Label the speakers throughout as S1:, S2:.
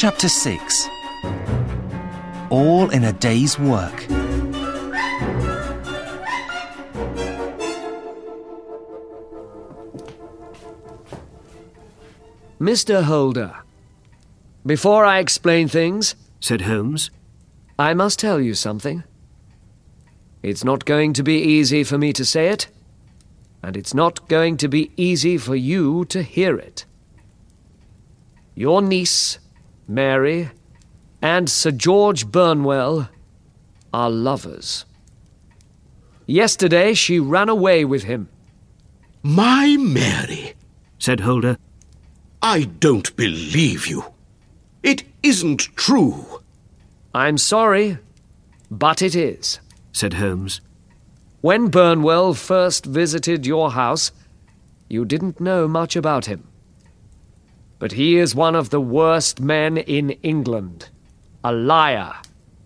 S1: Chapter 6 All in a Day's Work.
S2: Mr. Holder, before I explain things,
S3: said Holmes,
S2: I must tell you something. It's not going to be easy for me to say it, and it's not going to be easy for you to hear it. Your niece, Mary, and Sir George Burnwell are lovers. Yesterday she ran away with him.
S4: My Mary,
S3: said Holder.
S4: I don't believe you. It isn't true.
S2: I'm sorry, but it is,
S3: said Holmes.
S2: When Burnwell first visited your house, you didn't know much about him. But he is one of the worst men in England a liar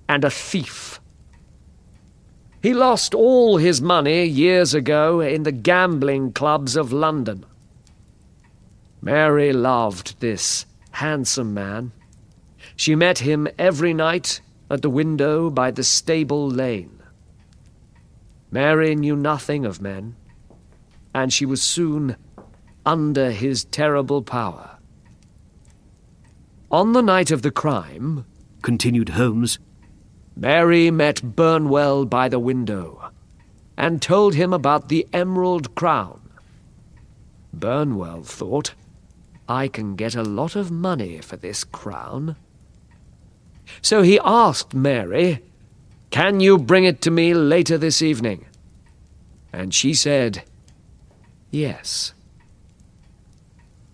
S2: and a thief. He lost all his money years ago in the gambling clubs of London. Mary loved this handsome man. She met him every night at the window by the stable lane. Mary knew nothing of men, and she was soon under his terrible power. On the night of the crime,
S3: continued Holmes,
S2: Mary met Burnwell by the window and told him about the Emerald Crown. Burnwell thought, I can get a lot of money for this crown. So he asked Mary, Can you bring it to me later this evening? And she said, Yes.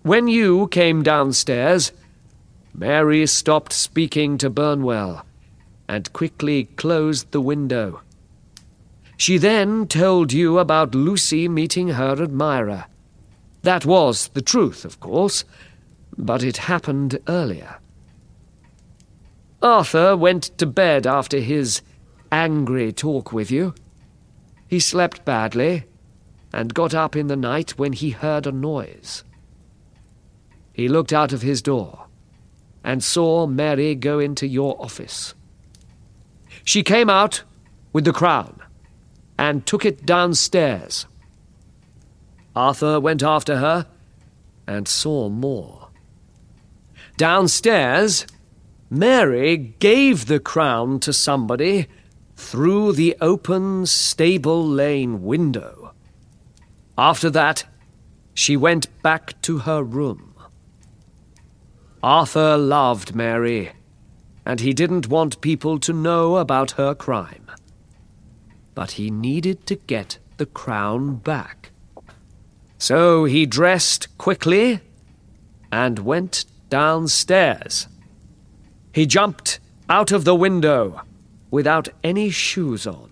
S2: When you came downstairs, Mary stopped speaking to Burnwell and quickly closed the window. She then told you about Lucy meeting her admirer. That was the truth, of course, but it happened earlier. Arthur went to bed after his angry talk with you. He slept badly and got up in the night when he heard a noise. He looked out of his door and saw Mary go into your office. She came out with the crown and took it downstairs. Arthur went after her and saw more. Downstairs, Mary gave the crown to somebody through the open stable lane window. After that, she went back to her room. Arthur loved Mary, and he didn't want people to know about her crime. But he needed to get the crown back. So he dressed quickly and went downstairs. He jumped out of the window without any shoes on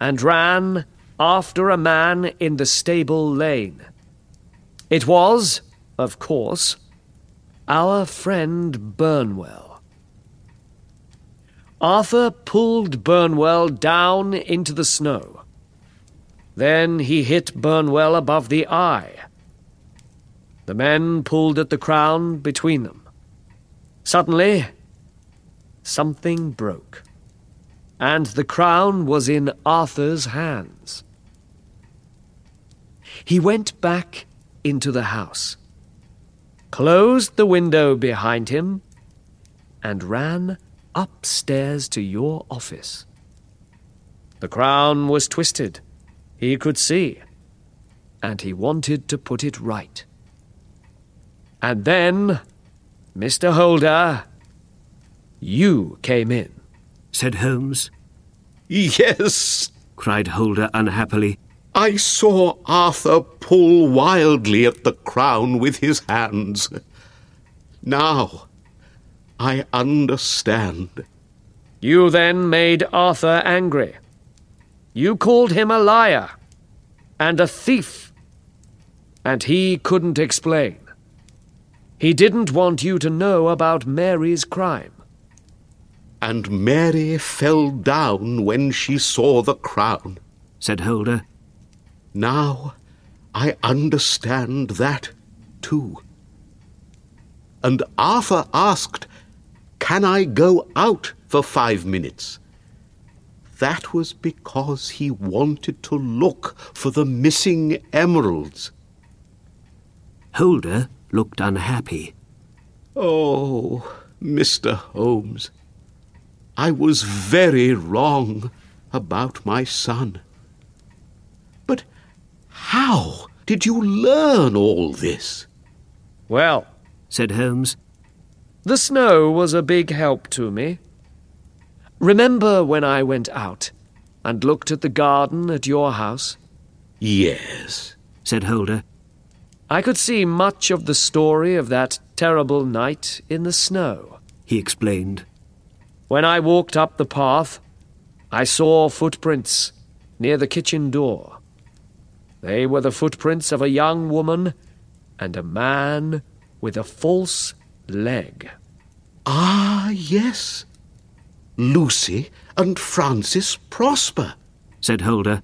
S2: and ran after a man in the stable lane. It was, of course, our friend Burnwell. Arthur pulled Burnwell down into the snow. Then he hit Burnwell above the eye. The men pulled at the crown between them. Suddenly, something broke, and the crown was in Arthur's hands. He went back into the house closed the window behind him, and ran upstairs to your office. The crown was twisted, he could see, and he wanted to put it right. And then, Mr. Holder, you came in,
S3: said Holmes.
S4: Yes,
S3: cried Holder unhappily.
S4: I saw Arthur pull wildly at the crown with his hands. Now I understand.
S2: You then made Arthur angry. You called him a liar and a thief, and he couldn't explain. He didn't want you to know about Mary's crime.
S4: And Mary fell down when she saw the crown,
S3: said Holder.
S4: Now I understand that too. And Arthur asked can I go out for five minutes? That was because he wanted to look for the missing emeralds.
S3: Holder looked unhappy.
S4: Oh, Mr. Holmes, I was very wrong about my son. But how did you learn all this?
S2: Well,
S3: said Holmes.
S2: the snow was a big help to me. Remember when I went out and looked at the garden at your house?
S4: Yes.
S3: said Holder.
S2: I could see much of the story of that terrible night in the snow.
S3: He explained.
S2: When I walked up the path, I saw footprints near the kitchen door. They were the footprints of a young woman and a man with a false leg.
S4: Ah, yes. Lucy and Francis Prosper.
S3: said Holder.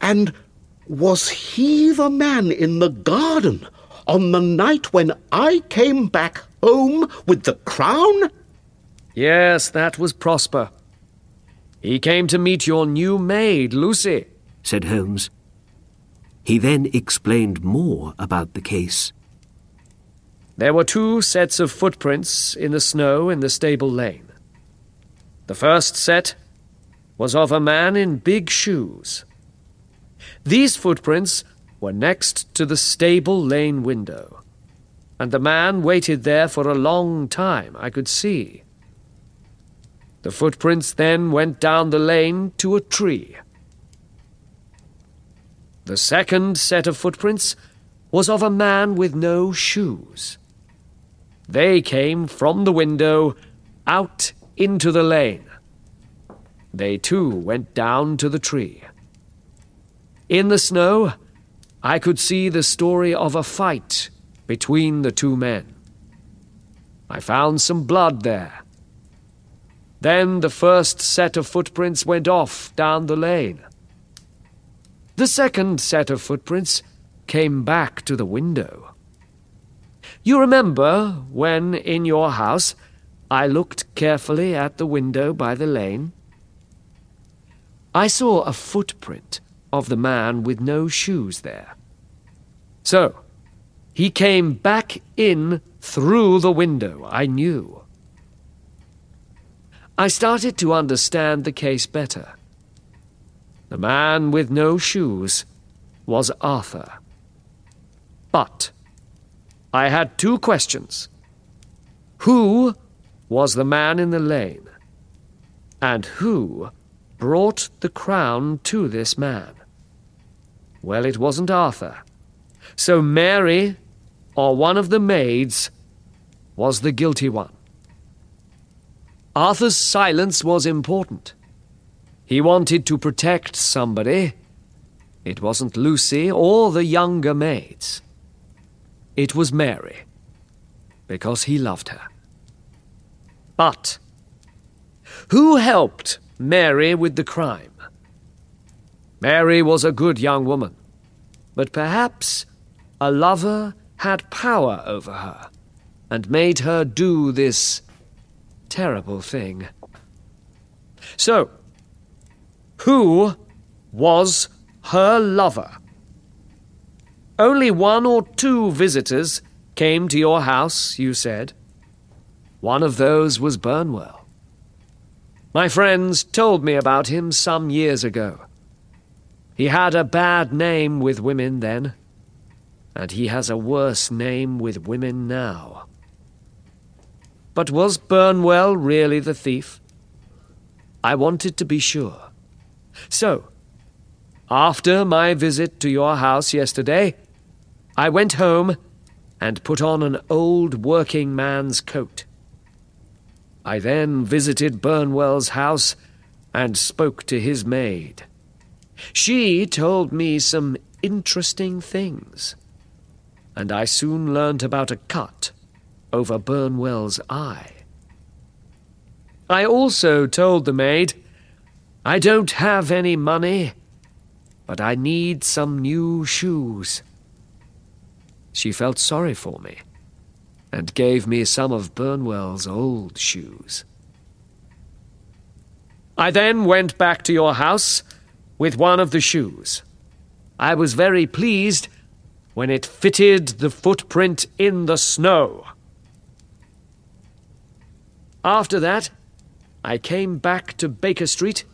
S4: And was he the man in the garden on the night when I came back home with the crown?
S2: Yes, that was Prosper. He came to meet your new maid, Lucy.
S3: said Holmes. He then explained more about the case.
S2: There were two sets of footprints in the snow in the stable lane. The first set was of a man in big shoes. These footprints were next to the stable lane window, and the man waited there for a long time, I could see. The footprints then went down the lane to a tree. The second set of footprints was of a man with no shoes. They came from the window out into the lane. They too went down to the tree. In the snow, I could see the story of a fight between the two men. I found some blood there. Then the first set of footprints went off down the lane. The second set of footprints came back to the window. You remember when, in your house, I looked carefully at the window by the lane? I saw a footprint of the man with no shoes there. So, he came back in through the window, I knew. I started to understand the case better. The man with no shoes was Arthur. But I had two questions. Who was the man in the lane? And who brought the crown to this man? Well, it wasn't Arthur. So Mary, or one of the maids, was the guilty one. Arthur's silence was important. He wanted to protect somebody. It wasn't Lucy or the younger maids. It was Mary, because he loved her. But who helped Mary with the crime? Mary was a good young woman, but perhaps a lover had power over her and made her do this terrible thing. So, who was her lover? Only one or two visitors came to your house, you said. One of those was Burnwell. My friends told me about him some years ago. He had a bad name with women then, and he has a worse name with women now. But was Burnwell really the thief? I wanted to be sure. So, after my visit to your house yesterday, I went home and put on an old working man's coat. I then visited Burnwell's house and spoke to his maid. She told me some interesting things, and I soon learnt about a cut over Burnwell's eye. I also told the maid, I don't have any money, but I need some new shoes. She felt sorry for me. and gave me some of Burnwell's old shoes. I then went back to your house with one of the shoes. I was very pleased when it fitted the footprint in the snow. After that, I came back to Baker Street,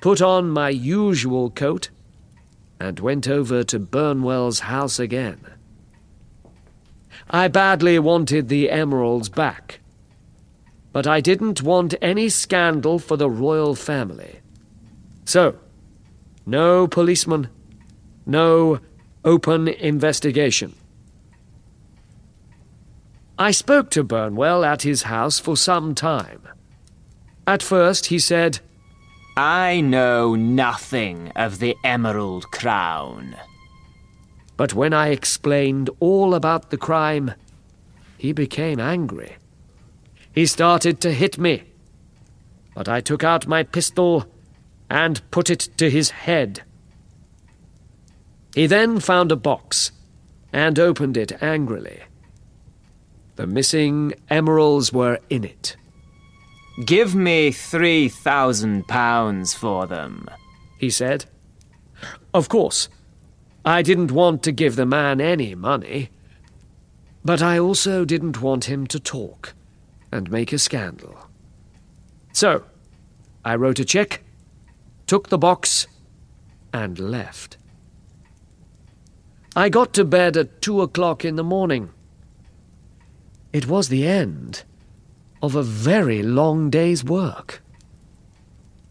S2: put on my usual coat, and went over to Burnwell's house again. I badly wanted the emeralds back, but I didn't want any scandal for the royal family. So, no policeman, no open investigation. I spoke to Burnwell at his house for some time. At first, he said,
S5: I know nothing of the Emerald Crown.
S2: But when I explained all about the crime, he became angry. He started to hit me, but I took out my pistol and put it to his head. He then found a box and opened it angrily. The missing emeralds were in it.
S5: Give me three thousand pounds for them,
S2: he said. Of course, I didn't want to give the man any money, but I also didn't want him to talk and make a scandal. So, I wrote a check, took the box, and left. I got to bed at two o'clock in the morning. It was the end of a very long day's work.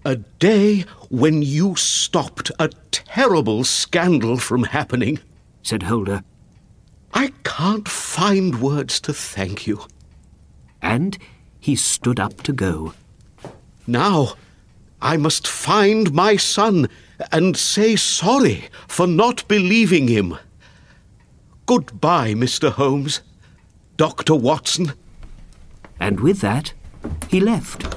S4: A day when you stopped a terrible scandal from happening.
S3: said Holder,
S4: I can't find words to thank you.
S3: and he stood up to go.
S4: Now, I must find my son and say sorry for not believing him. Goodbye, Mr. Holmes. Dr. Watson.
S3: And with that, he left.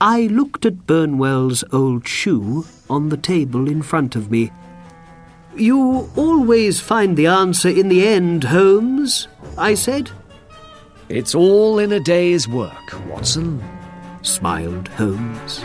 S3: I looked at Burnwell's old shoe on the table in front of me. You always find the answer in the end, Holmes, I said.
S2: It's all in a day's work, Watson.
S3: Smiled Holmes.